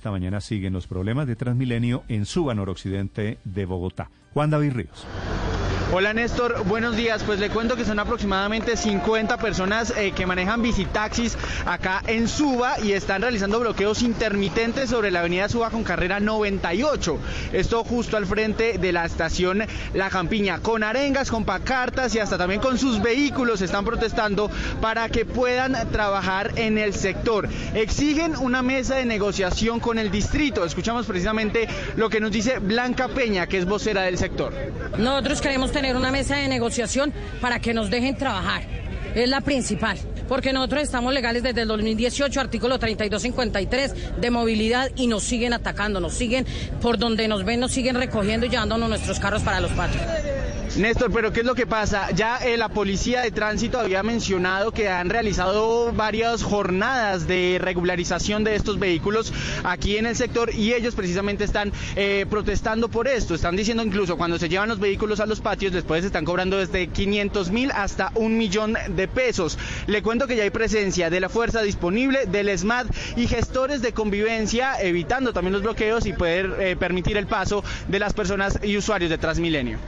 Esta mañana siguen los problemas de Transmilenio en Suba, noroccidente de Bogotá. Juan David Ríos. Hola Néstor, buenos días. Pues le cuento que son aproximadamente 50 personas eh, que manejan visitaxis acá en Suba y están realizando bloqueos intermitentes sobre la avenida Suba con carrera 98. Esto justo al frente de la estación La Campiña, con arengas, con pacartas y hasta también con sus vehículos están protestando para que puedan trabajar en el sector. Exigen una mesa de negociación con el distrito. Escuchamos precisamente lo que nos dice Blanca Peña, que es vocera del sector. Nosotros queremos tener una mesa de negociación para que nos dejen trabajar. Es la principal, porque nosotros estamos legales desde el 2018, artículo 3253 de movilidad y nos siguen atacando, nos siguen por donde nos ven, nos siguen recogiendo y llevándonos nuestros carros para los patios. Néstor, pero ¿qué es lo que pasa? Ya eh, la policía de tránsito había mencionado que han realizado varias jornadas de regularización de estos vehículos aquí en el sector y ellos precisamente están eh, protestando por esto. Están diciendo incluso cuando se llevan los vehículos a los patios después están cobrando desde 500 mil hasta un millón de pesos. Le cuento que ya hay presencia de la fuerza disponible, del SMAT y gestores de convivencia evitando también los bloqueos y poder eh, permitir el paso de las personas y usuarios de Transmilenio.